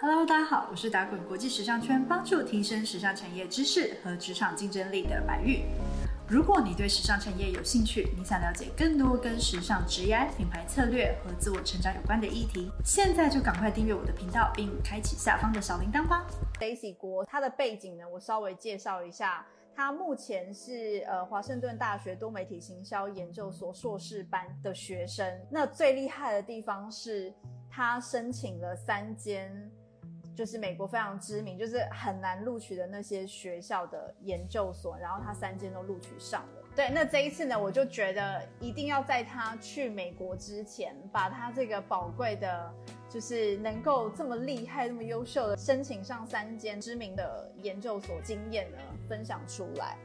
Hello，大家好，我是打滚国际时尚圈，帮助提升时尚产业知识和职场竞争力的白玉。如果你对时尚产业有兴趣，你想了解更多跟时尚职业、品牌策略和自我成长有关的议题，现在就赶快订阅我的频道，并开启下方的小铃铛吧。Daisy 郭，他的背景呢，我稍微介绍一下。他目前是呃华盛顿大学多媒体行销研究所硕士班的学生。那最厉害的地方是，他申请了三间，就是美国非常知名，就是很难录取的那些学校的研究所，然后他三间都录取上了。对，那这一次呢，我就觉得一定要在他去美国之前，把他这个宝贵的，就是能够这么厉害、这么优秀的申请上三间知名的研究所经验呢，分享出来。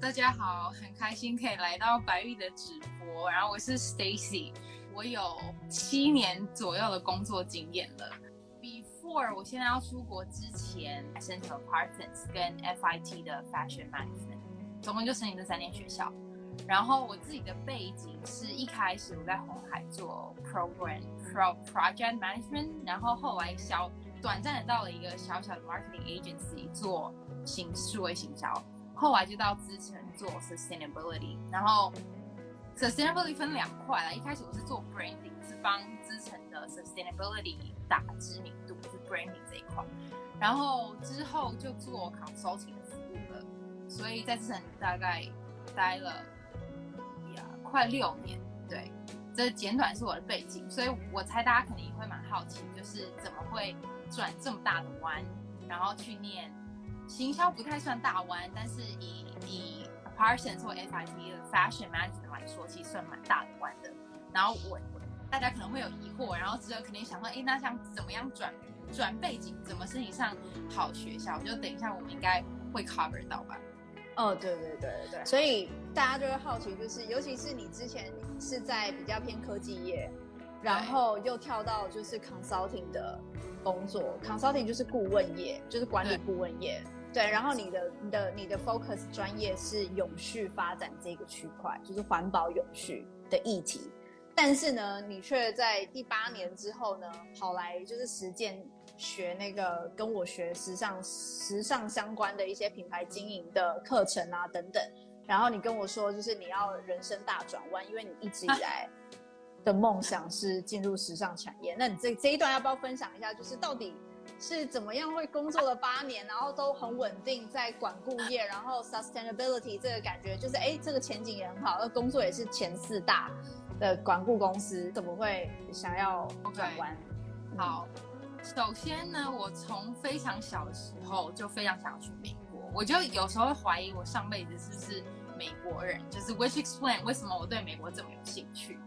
大家好，很开心可以来到白玉的直播。然后我是 Stacy，我有七年左右的工作经验了。Before 我现在要出国之前，申请了 Parsons 跟 FIT 的 Fashion Management，总共就申请这三间学校。然后我自己的背景是一开始我在红海做 Program Pro Project Management，然后后来小短暂的到了一个小小的 Marketing Agency 做行数位行销。后来就到资诚做 sustainability，然后 sustainability 分两块啦。一开始我是做 branding，是帮资诚的 sustainability 打知名度，就是 branding 这一块。然后之后就做 consulting 的服务了，所以在资诚大概待了呀快六年。对，这简短是我的背景，所以我猜大家可能也会蛮好奇，就是怎么会转这么大的弯，然后去念。行销不太算大弯，但是以以 Parsons 或 FIT 的 Fashion Management 来说，其实算蛮大的弯的。然后我大家可能会有疑惑，然后之后肯定想说，哎，那想怎么样转转背景，怎么申请上好学校？就等一下我们应该会 cover 到吧？哦，对对对对对，所以大家就会好奇，就是尤其是你之前是在比较偏科技业，然后又跳到就是 consulting 的工作，consulting 就是顾问业，就是管理顾问业。对，然后你的你的你的 focus 专业是永续发展这个区块，就是环保永续的议题。但是呢，你却在第八年之后呢，跑来就是实践学那个跟我学时尚时尚相关的一些品牌经营的课程啊等等。然后你跟我说，就是你要人生大转弯，因为你一直以来的梦想是进入时尚产业。那你这这一段要不要分享一下？就是到底？是怎么样会工作了八年，然后都很稳定在管顾业，然后 sustainability 这个感觉就是哎，这个前景也很好，而工作也是前四大的管顾公司，怎么会想要转弯？好，首先呢，我从非常小的时候就非常想要去美国，我就有时候会怀疑我上辈子是不是美国人，就是 which explain 为什么我对美国这么有兴趣，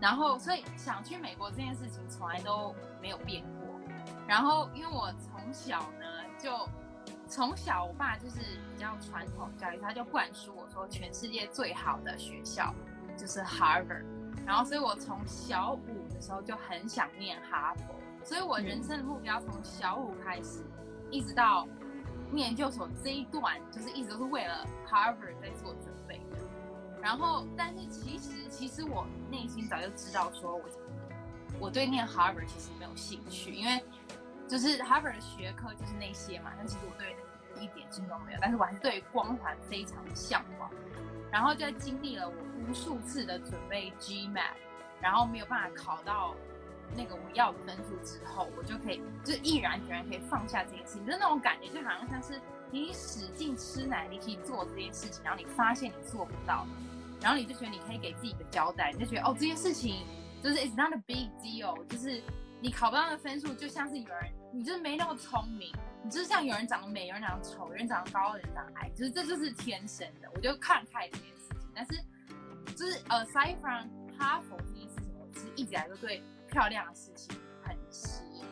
然后所以想去美国这件事情从来都没有变过。然后，因为我从小呢，就从小我爸就是比较传统教育，他就灌输我说，全世界最好的学校就是 Harvard。然后，所以我从小五的时候就很想念哈佛，所以我人生的目标从小五开始，一直到念研究所这一段，就是一直都是为了 Harvard 在做准备的。然后，但是其实，其实我内心早就知道，说我我对念 Harvard 其实没有兴趣，因为就是 Harvard 的学科就是那些嘛，但其实我对一点兴趣都没有，但是我还是对光环非常的向往。然后就在经历了我无数次的准备 GMAT，然后没有办法考到那个我要的分数之后，我就可以就毅然决然可以放下这件事情，就那种感觉就好像像是你使劲吃奶力气做这件事情，然后你发现你做不到，然后你就觉得你可以给自己一个交代，你就觉得哦这件事情就是 it's not a big deal，就是你考不到的分数就像是有人你就是没那么聪明。你就是像有人长得美，有人长得丑，有人长得高，有人长得矮，就是这就是天生的。我就看开这件事情，但是就是呃，aside from 哈佛这件事情，我其实一直来都对漂亮的事情很吸引。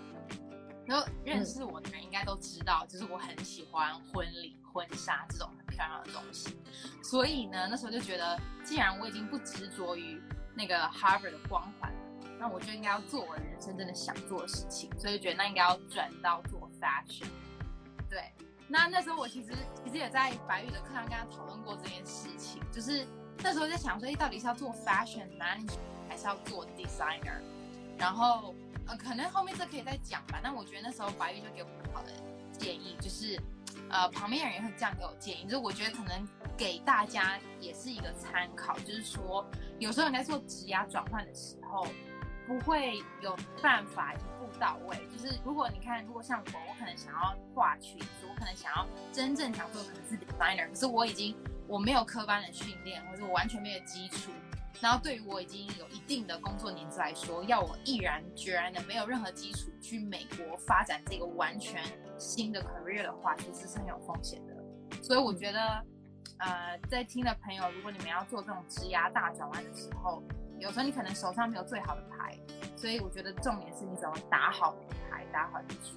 然后认识我的人应该都知道，就是我很喜欢婚礼、婚纱这种很漂亮的东西。所以呢，那时候就觉得，既然我已经不执着于那个 Harvard 的光环，那我就应该要做我人生真的想做的事情。所以觉得那应该要转到做 fashion。对，那那时候我其实其实也在白宇的课上跟他讨论过这件事情，就是那时候在想说，哎，到底是要做 fashion manager 还是要做 designer？然后呃，可能后面这可以再讲吧。那我觉得那时候白宇就给我很好的建议，就是呃，旁边人也会这样给我建议，就是我觉得可能给大家也是一个参考，就是说有时候你在做职涯转换的时候，不会有办法一步。到位，就是如果你看，如果像我，我可能想要画裙子，我可能想要真正想做可能是 designer，可是我已经我没有科班的训练，或者我完全没有基础，然后对于我已经有一定的工作年资来说，要我毅然决然的没有任何基础去美国发展这个完全新的 career 的话，其实是很有风险的。所以我觉得，呃，在听的朋友，如果你们要做这种职涯大转弯的时候，有时候你可能手上没有最好的牌。所以我觉得重点是你怎么打好牌，打好基础。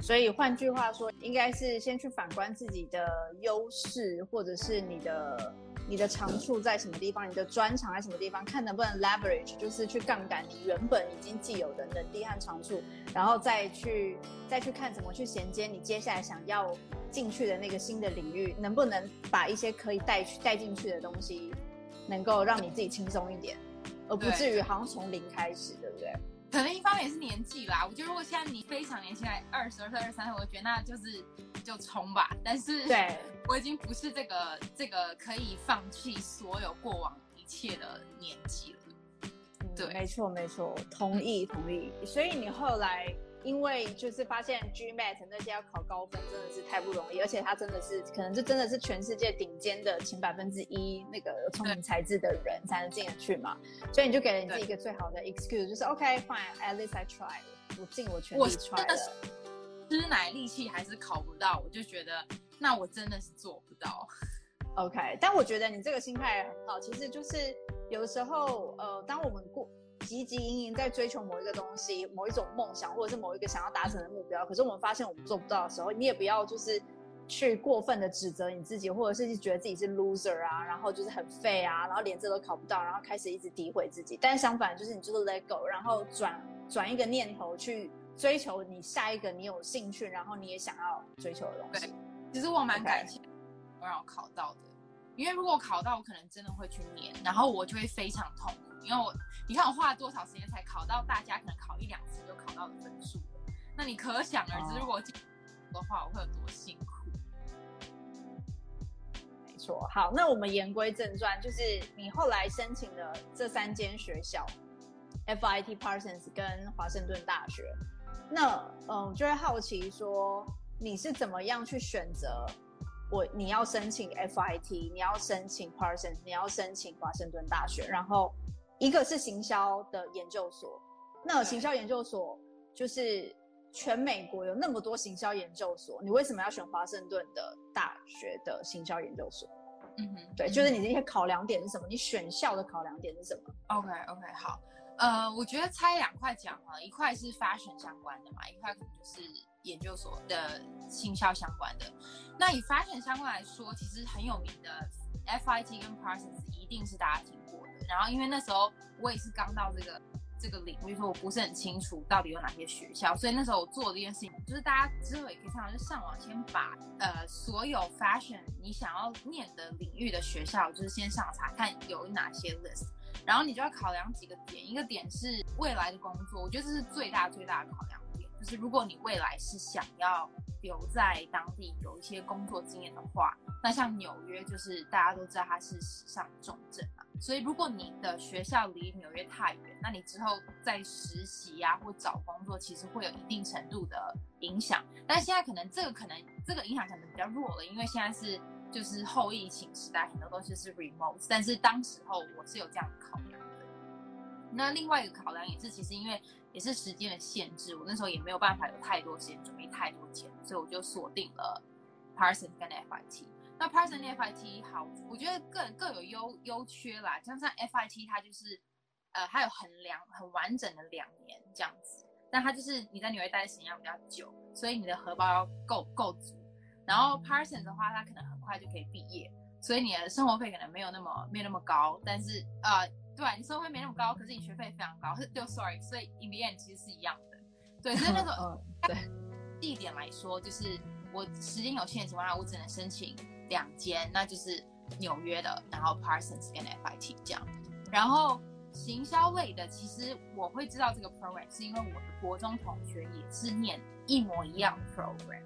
所以换句话说，应该是先去反观自己的优势，或者是你的你的长处在什么地方，你的专长在什么地方，看能不能 leverage，就是去杠杆你原本已经既有的能力和长处，然后再去再去看怎么去衔接你接下来想要进去的那个新的领域，能不能把一些可以带去带进去的东西，能够让你自己轻松一点。而不至于好像从零开始，对不对？可能一方面也是年纪啦。我觉得如果现在你非常年轻，来二十二岁、二十三岁，我觉得那就是就冲吧。但是，对 我已经不是这个这个可以放弃所有过往一切的年纪了。对，没错没错，同意同意。所以你后来。因为就是发现 GMAT 那些要考高分真的是太不容易，而且他真的是可能就真的是全世界顶尖的前百分之一那个聪明才智的人才能进得去嘛，所以你就给了你自己一个最好的 excuse，就是 OK fine，at least I try，我尽我全力 try 了。吃奶力气还是考不到，我就觉得那我真的是做不到。OK，但我觉得你这个心态很好，其实就是有的时候呃，当我们过。汲汲营营在追求某一个东西、某一种梦想，或者是某一个想要达成的目标，可是我们发现我们做不到的时候，你也不要就是去过分的指责你自己，或者是觉得自己是 loser 啊，然后就是很废啊，然后连这都考不到，然后开始一直诋毁自己。但相反，就是你就是 let go，然后转转一个念头去追求你下一个你有兴趣，然后你也想要追求的东西。其实我蛮感谢我让我考到的，因为如果考到，我可能真的会去念，然后我就会非常痛苦。因为我，你看我花了多少时间才考到大家可能考一两次就考到的分数，那你可想而知，如果的话我会有多辛苦。没错，好，那我们言归正传，就是你后来申请的这三间学校，FIT、Parsons 跟华盛顿大学，那嗯，就会好奇说你是怎么样去选择我你要申请 FIT，你要申请 Parsons，你要申请华盛顿大学，然后。一个是行销的研究所，那行销研究所就是全美国有那么多行销研究所，你为什么要选华盛顿的大学的行销研究所？嗯哼，对，就是你那些考量点是什么？你选校的考量点是什么？OK OK，好，呃，我觉得拆两块讲啊，一块是 fashion 相关的嘛，一块可能就是研究所的行销相关的。那以 fashion 相关来说，其实很有名的 FIT 跟 Parsons 一定是大家听过的。然后，因为那时候我也是刚到这个这个领域，说我不是很清楚到底有哪些学校，所以那时候我做这件事情，就是大家之后也可以上，就上网先把呃所有 fashion 你想要念的领域的学校，就是先上查看有哪些 list，然后你就要考量几个点，一个点是未来的工作，我觉得这是最大最大的考量点，就是如果你未来是想要。留在当地有一些工作经验的话，那像纽约就是大家都知道它是时尚重镇嘛，所以如果你的学校离纽约太远，那你之后在实习呀或找工作其实会有一定程度的影响。但现在可能这个可能这个影响可能比较弱了，因为现在是就是后疫情时代，很多东西是 remote。但是当时候我是有这样的考量的。那另外一个考量也是，其实因为。也是时间的限制，我那时候也没有办法有太多时间准备太多钱，所以我就锁定了 Parsons 跟 FIT。那 Parsons 跟 FIT 好，我觉得各各有优优缺啦。像像 FIT 它就是，呃，它有很两很完整的两年这样子，但它就是你在纽约待的时间比较久，所以你的荷包要够够足。然后 Parsons 的话，它可能很快就可以毕业，所以你的生活费可能没有那么没有那么高，但是呃。对，你生活费没那么高，可是你学费非常高。是，对，sorry，所以 in the end 其实是一样的。对，所以那个对地点来说，就是我时间有限的情况下，我只能申请两间，那就是纽约的，然后 Parsons 跟 FIT 这样。然后行销类的，其实我会知道这个 program 是因为我的国中同学也是念一模一样的 program。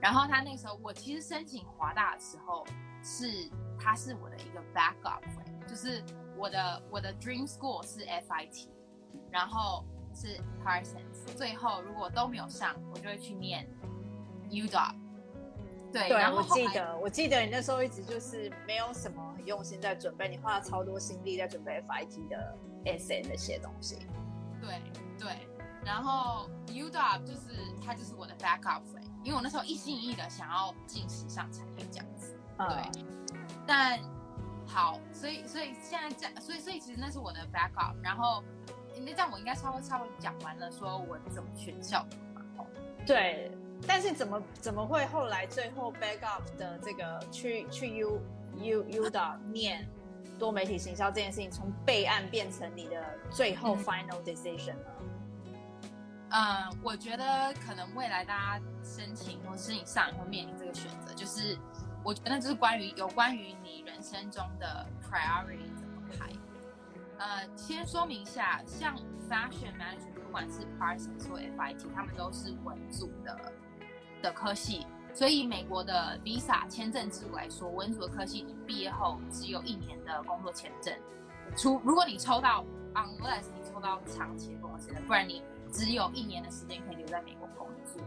然后他那时候，我其实申请华大的时候，是他是我的一个 backup，就是我的我的 dream school 是 FIT，然后是 Parsons，最后如果都没有上，我就会去念 U Dot。对，对我记得，我记得你那时候一直就是没有什么很用心在准备，你花了超多心力在准备 FIT 的 SN 那些东西。对对，然后 U Dot 就是他就是我的 backup。因为我那时候一心一意的想要进时尚产业这样子，对。但好，所以所以现在这样，所以所以其实那是我的 backup。然后那这样我应该稍微稍微讲完了，说我怎么选校的嘛。对，但是怎么怎么会后来最后 backup 的这个去去 U U U 的念多媒体行销这件事情，从备案变成你的最后 final decision 呢？嗯，我觉得可能未来大家申请或申请上会面临这个选择，就是我觉得就是关于有关于你人生中的 priority 怎么排。呃，先说明一下，像 fashion management，不管是 Parsons 或 FIT，他们都是文组的的科系，所以美国的 visa 签证制度来说，文组的科系你毕业后只有一年的工作签证，除如果你抽到 unless 你抽到长期的工作签证，不然你。只有一年的时间可以留在美国工作。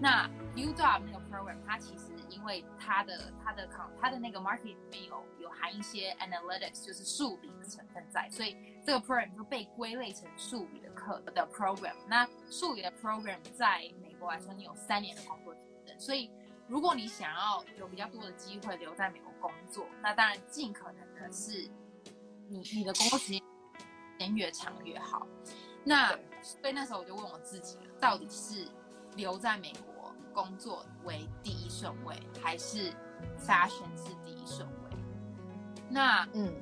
那 U Job 那个 program，它其实因为它的它的考它的那个 market 里面有有含一些 analytics，就是数理的成分在，所以这个 program 就被归类成数理的课的 program。那数理的 program 在美国来说，你有三年的工作签证，所以如果你想要有比较多的机会留在美国工作，那当然尽可能的是你你的工作时间越长越好。那所以那时候我就问我自己了，到底是留在美国工作为第一顺位，还是 fashion 是第一顺位？那嗯，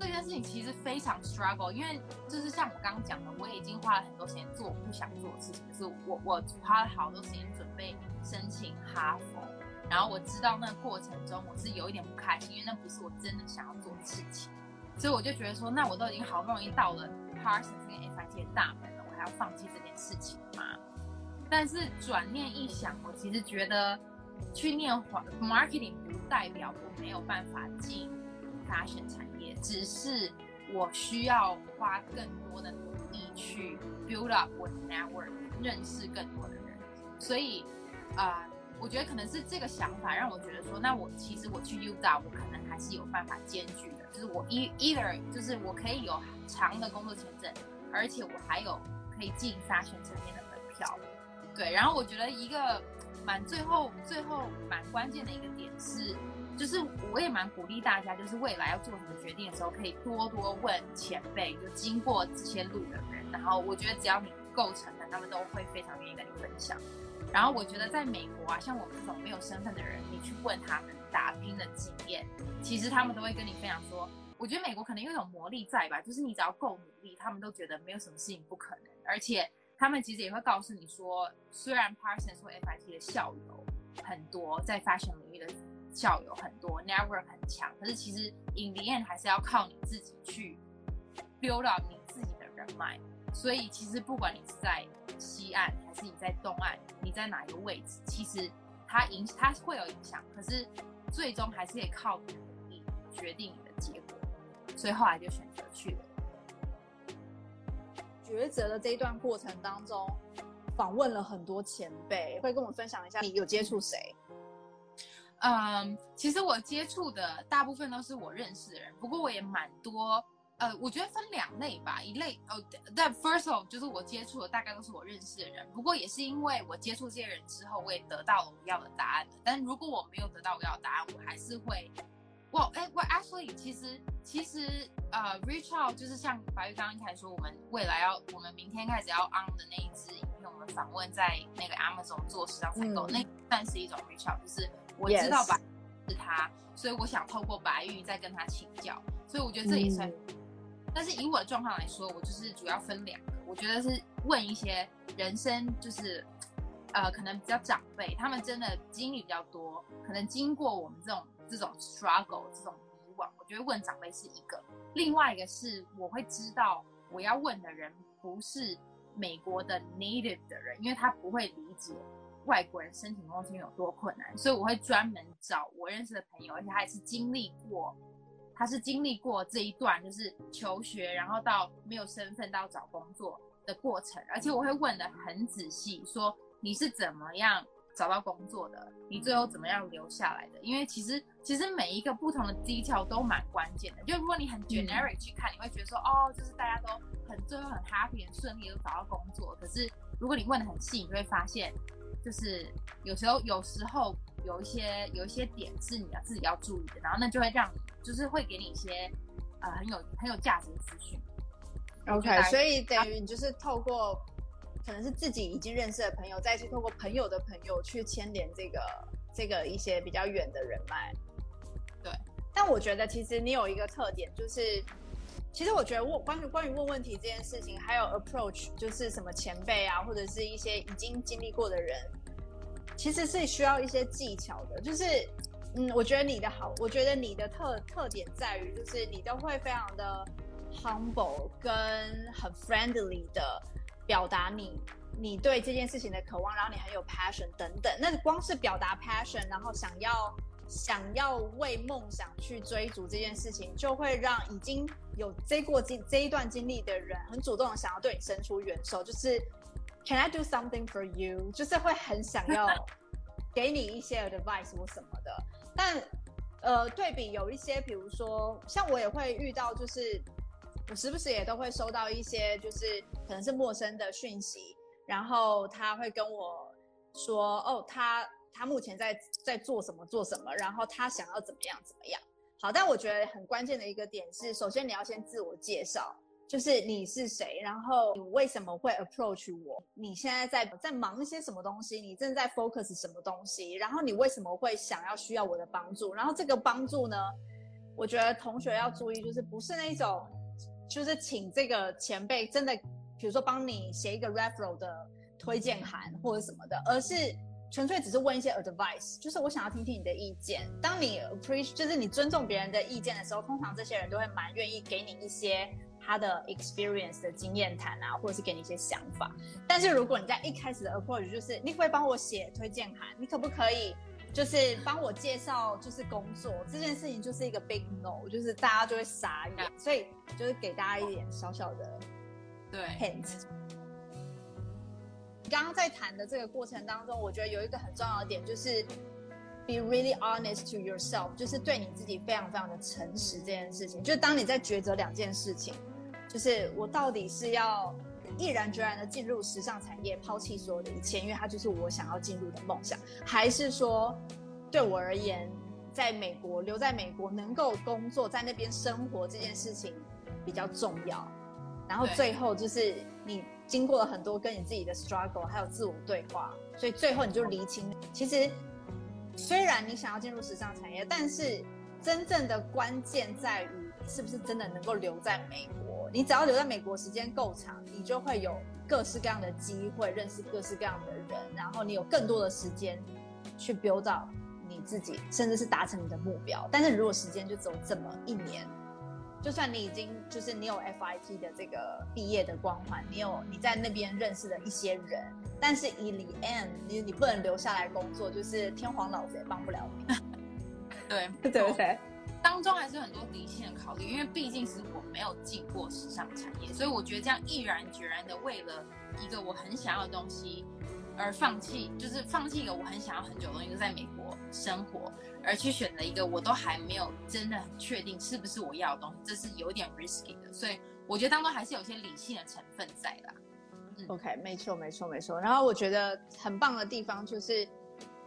这件事情其实非常 struggle，因为就是像我刚刚讲的，我已经花了很多时间做我不想做的事情，就是我我花了好多时间准备申请哈佛，然后我知道那个过程中我是有一点不开心，因为那不是我真的想要做的事情，所以我就觉得说，那我都已经好不容易到了 Parsons 跟 FIT 的大门了，我还。要放弃这件事情吗？但是转念一想，我其实觉得去念 marketing 不代表我没有办法进 fashion 产业，只是我需要花更多的努力去 build up 我的 network，认识更多的人。所以啊，我觉得可能是这个想法让我觉得说，那我其实我去 U 大，我可能还是有办法兼具，就是我 either 就是我可以有长的工作签证，而且我还有。可以进 fashion 层面的门票，对。然后我觉得一个蛮最后最后蛮关键的一个点是，就是我也蛮鼓励大家，就是未来要做什么决定的时候，可以多多问前辈，就经过这些路的人。然后我觉得只要你够诚恳，他们都会非常愿意跟你分享。然后我觉得在美国啊，像我们这种没有身份的人，你去问他们打拼的经验，其实他们都会跟你分享说，我觉得美国可能有一种魔力在吧，就是你只要够努力，他们都觉得没有什么事情不可能。而且他们其实也会告诉你说，虽然 Parsons 或 FIT 的校友很多，在 fashion 领域的校友很多，network 很强，可是其实 in the end 还是要靠你自己去 build up 你自己的人脉。所以其实不管你是在西岸还是你在东岸，你在哪一个位置，其实它影它会有影响，可是最终还是得靠你决定你的结果。所以后来就选择去了。抉择的这一段过程当中，访问了很多前辈，会跟我们分享一下你有接触谁？嗯，其实我接触的大部分都是我认识的人，不过我也蛮多。呃，我觉得分两类吧，一类哦，但 first of 就是我接触的大概都是我认识的人，不过也是因为我接触这些人之后，我也得到了我要的答案。但如果我没有得到我要的答案，我还是会。我哎，我 actually 其实其实呃，reach out 就是像白玉刚刚一开始说，我们未来要，我们明天开始要 on 的那一支影片，我们访问在那个 Amazon 做时尚采购，那算是一种 reach out，就是我知道白是他，所以我想透过白玉再跟他请教，所以我觉得这也算。但是以我的状况来说，我就是主要分两个，我觉得是问一些人生就是呃，可能比较长辈，他们真的经历比较多，可能经过我们这种这种 struggle 这种迷惘，我觉得问长辈是一个。另外一个是我会知道我要问的人不是美国的 native 的人，因为他不会理解外国人申请工作有多困难，所以我会专门找我认识的朋友，而且他也是经历过，他是经历过这一段就是求学，然后到没有身份到找工作的过程，而且我会问的很仔细，说。你是怎么样找到工作的？你最后怎么样留下来的？因为其实其实每一个不同的 detail 都蛮关键的。就如果你很 generic 去看，你会觉得说哦，就是大家都很最后很 happy 很顺利都找到工作。可是如果你问的很细，你就会发现，就是有时候有时候有一些有一些点是你要自己要注意的，然后那就会让就是会给你一些呃很有很有价值的资讯。OK，所以等于你就是透过。可能是自己已经认识的朋友，再去透过朋友的朋友去牵连这个这个一些比较远的人脉。对，但我觉得其实你有一个特点，就是其实我觉得问关于关于问问题这件事情，还有 approach，就是什么前辈啊，或者是一些已经经历过的人，其实是需要一些技巧的。就是嗯，我觉得你的好，我觉得你的特特点在于，就是你都会非常的 humble，跟很 friendly 的。表达你你对这件事情的渴望，然后你很有 passion 等等。那光是表达 passion，然后想要想要为梦想去追逐这件事情，就会让已经有这过经这一段经历的人很主动的想要对你伸出援手，就是 Can I do something for you？就是会很想要 给你一些 advice 或什么的。但呃，对比有一些，比如说像我也会遇到，就是。我时不时也都会收到一些，就是可能是陌生的讯息，然后他会跟我说，哦，他他目前在在做什么做什么，然后他想要怎么样怎么样。好，但我觉得很关键的一个点是，首先你要先自我介绍，就是你是谁，然后你为什么会 approach 我，你现在在在忙一些什么东西，你正在 focus 什么东西，然后你为什么会想要需要我的帮助，然后这个帮助呢，我觉得同学要注意，就是不是那种。就是请这个前辈真的，比如说帮你写一个 referral 的推荐函或者什么的，而是纯粹只是问一些 advice，就是我想要听听你的意见。当你 appreciate，就是你尊重别人的意见的时候，通常这些人都会蛮愿意给你一些他的 experience 的经验谈啊，或者是给你一些想法。但是如果你在一开始的 approach 就是你可以帮我写推荐函，你可不可以？就是帮我介绍，就是工作这件事情就是一个 big no，就是大家就会傻眼，所以就是给大家一点小小的对 hint。刚刚在谈的这个过程当中，我觉得有一个很重要的点就是 be really honest to yourself，就是对你自己非常非常的诚实这件事情。就是当你在抉择两件事情，就是我到底是要。毅然决然的进入时尚产业，抛弃所有的一切，因为它就是我想要进入的梦想。还是说，对我而言，在美国留在美国能够工作，在那边生活这件事情比较重要。然后最后就是你经过了很多跟你自己的 struggle，还有自我对话，所以最后你就厘清，其实虽然你想要进入时尚产业，但是真正的关键在于是不是真的能够留在美国。你只要留在美国时间够长，你就会有各式各样的机会，认识各式各样的人，然后你有更多的时间去 build 你自己，甚至是达成你的目标。但是如果时间就只有这么一年，就算你已经就是你有 FIT 的这个毕业的光环，你有你在那边认识的一些人，但是以 the end 你你不能留下来工作，就是天皇老子也帮不了你。对 对不对？当中还是很多理性的考虑，因为毕竟是我没有进过时尚产业，所以我觉得这样毅然决然的为了一个我很想要的东西而放弃，就是放弃一个我很想要很久的东西，就在美国生活，而去选择一个我都还没有真的很确定是不是我要的东西，这是有点 risky 的。所以我觉得当中还是有些理性的成分在啦。OK，没错，没错，没错。然后我觉得很棒的地方就是。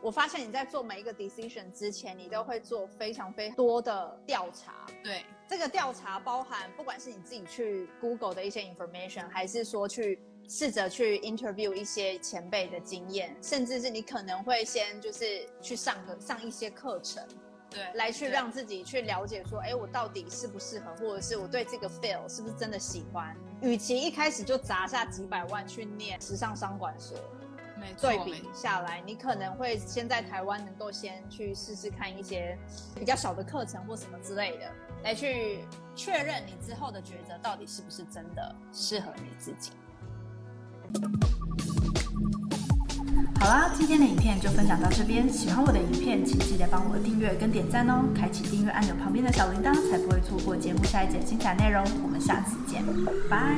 我发现你在做每一个 decision 之前，你都会做非常非常多的调查。对，这个调查包含不管是你自己去 Google 的一些 information，还是说去试着去 interview 一些前辈的经验，甚至是你可能会先就是去上个上一些课程，对，来去让自己去了解说，哎，我到底适不适合，或者是我对这个 feel 是不是真的喜欢？与其一开始就砸下几百万去念时尚商管所。对比下来，你可能会先在台湾能够先去试试看一些比较小的课程或什么之类的，来去确认你之后的抉择到底是不是真的适合你自己。好啦，今天的影片就分享到这边。喜欢我的影片，请记得帮我订阅跟点赞哦，开启订阅按钮旁边的小铃铛，才不会错过节目下一节精彩内容。我们下次见，拜。